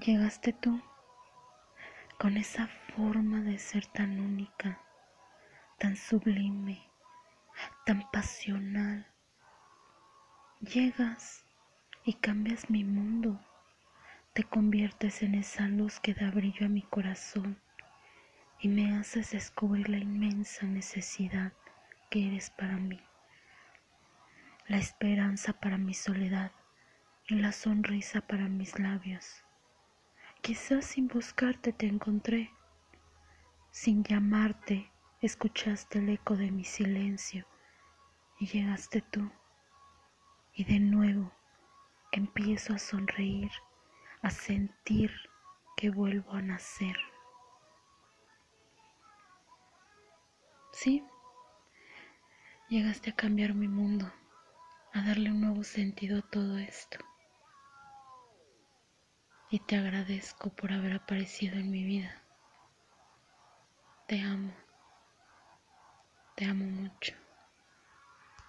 Llegaste tú con esa forma de ser tan única, tan sublime, tan pasional. Llegas y cambias mi mundo, te conviertes en esa luz que da brillo a mi corazón y me haces descubrir la inmensa necesidad que eres para mí, la esperanza para mi soledad y la sonrisa para mis labios. Quizás sin buscarte te encontré, sin llamarte escuchaste el eco de mi silencio y llegaste tú. Y de nuevo empiezo a sonreír, a sentir que vuelvo a nacer. Sí, llegaste a cambiar mi mundo, a darle un nuevo sentido a todo esto y te agradezco por haber aparecido en mi vida. Te amo, te amo mucho.